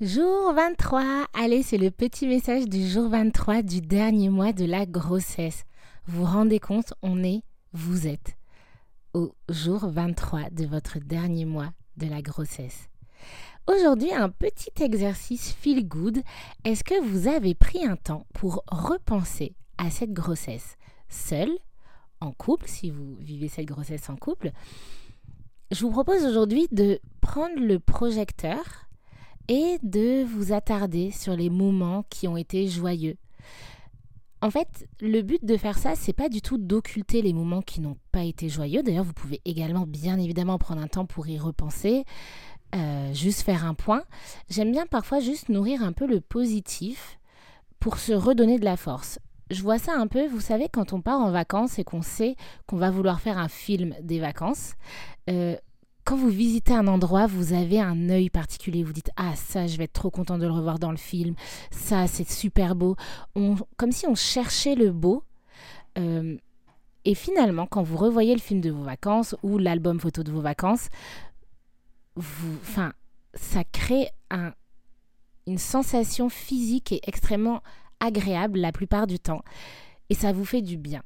Jour 23, allez, c'est le petit message du jour 23 du dernier mois de la grossesse. Vous vous rendez compte, on est, vous êtes, au jour 23 de votre dernier mois de la grossesse. Aujourd'hui, un petit exercice feel good. Est-ce que vous avez pris un temps pour repenser à cette grossesse? Seule, en couple, si vous vivez cette grossesse en couple Je vous propose aujourd'hui de prendre le projecteur et de vous attarder sur les moments qui ont été joyeux. En fait, le but de faire ça, c'est pas du tout d'occulter les moments qui n'ont pas été joyeux. D'ailleurs, vous pouvez également, bien évidemment, prendre un temps pour y repenser, euh, juste faire un point. J'aime bien parfois juste nourrir un peu le positif pour se redonner de la force. Je vois ça un peu, vous savez, quand on part en vacances et qu'on sait qu'on va vouloir faire un film des vacances. Euh, quand vous visitez un endroit, vous avez un œil particulier. Vous dites Ah, ça, je vais être trop content de le revoir dans le film. Ça, c'est super beau. comme si on cherchait le beau. Euh, et finalement, quand vous revoyez le film de vos vacances ou l'album photo de vos vacances, ça crée un, une sensation physique est extrêmement agréable la plupart du temps. Et ça vous fait du bien.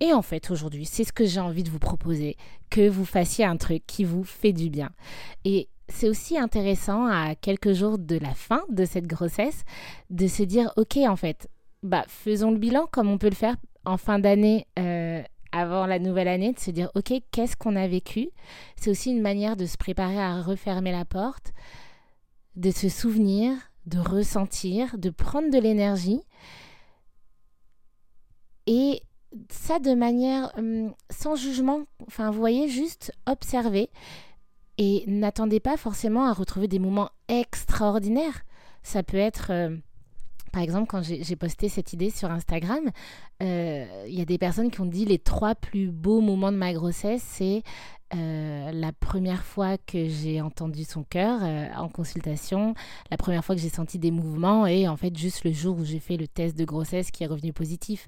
Et en fait, aujourd'hui, c'est ce que j'ai envie de vous proposer, que vous fassiez un truc qui vous fait du bien. Et c'est aussi intéressant à quelques jours de la fin de cette grossesse de se dire, ok, en fait, bah, faisons le bilan comme on peut le faire en fin d'année. Euh, avant la nouvelle année, de se dire, ok, qu'est-ce qu'on a vécu? C'est aussi une manière de se préparer à refermer la porte, de se souvenir, de ressentir, de prendre de l'énergie. Et ça de manière hum, sans jugement. Enfin, vous voyez, juste observer et n'attendez pas forcément à retrouver des moments extraordinaires. Ça peut être, euh, par exemple, quand j'ai posté cette idée sur Instagram, euh, il y a des personnes qui ont dit les trois plus beaux moments de ma grossesse, c'est euh, la première fois que j'ai entendu son cœur en consultation, la première fois que j'ai senti des mouvements et en fait juste le jour où j'ai fait le test de grossesse qui est revenu positif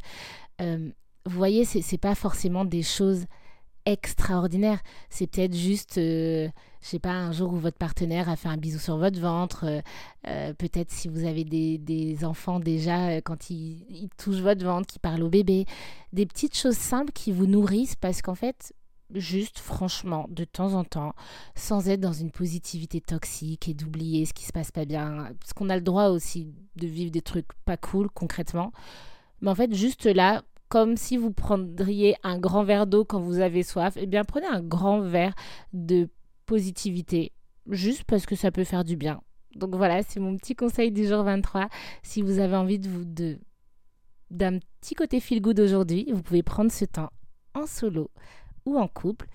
vous voyez, c'est, n'est pas forcément des choses extraordinaires. C'est peut-être juste, euh, je sais pas, un jour où votre partenaire a fait un bisou sur votre ventre. Euh, euh, peut-être si vous avez des, enfants déjà, quand ils, ils, touchent votre ventre, qui parlent au bébé. Des petites choses simples qui vous nourrissent parce qu'en fait, juste franchement, de temps en temps, sans être dans une positivité toxique et d'oublier ce qui se passe pas bien. Parce qu'on a le droit aussi de vivre des trucs pas cool concrètement. Mais en fait, juste là, comme si vous prendriez un grand verre d'eau quand vous avez soif, eh bien prenez un grand verre de positivité, juste parce que ça peut faire du bien. Donc voilà, c'est mon petit conseil du jour 23. Si vous avez envie de vous de d'un petit côté feel good aujourd'hui, vous pouvez prendre ce temps en solo ou en couple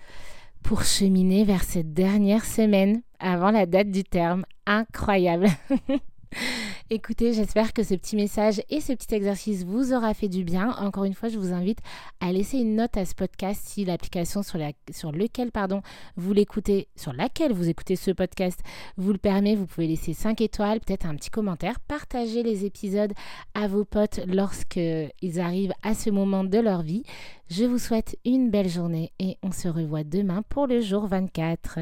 pour cheminer vers cette dernière semaine avant la date du terme. Incroyable. Écoutez, j'espère que ce petit message et ce petit exercice vous aura fait du bien. Encore une fois, je vous invite à laisser une note à ce podcast si l'application sur, lequel pardon, vous l'écoutez, sur laquelle vous écoutez ce podcast vous le permet. Vous pouvez laisser 5 étoiles, peut-être un petit commentaire, partager les épisodes à vos potes lorsqu'ils arrivent à ce moment de leur vie. Je vous souhaite une belle journée et on se revoit demain pour le jour 24.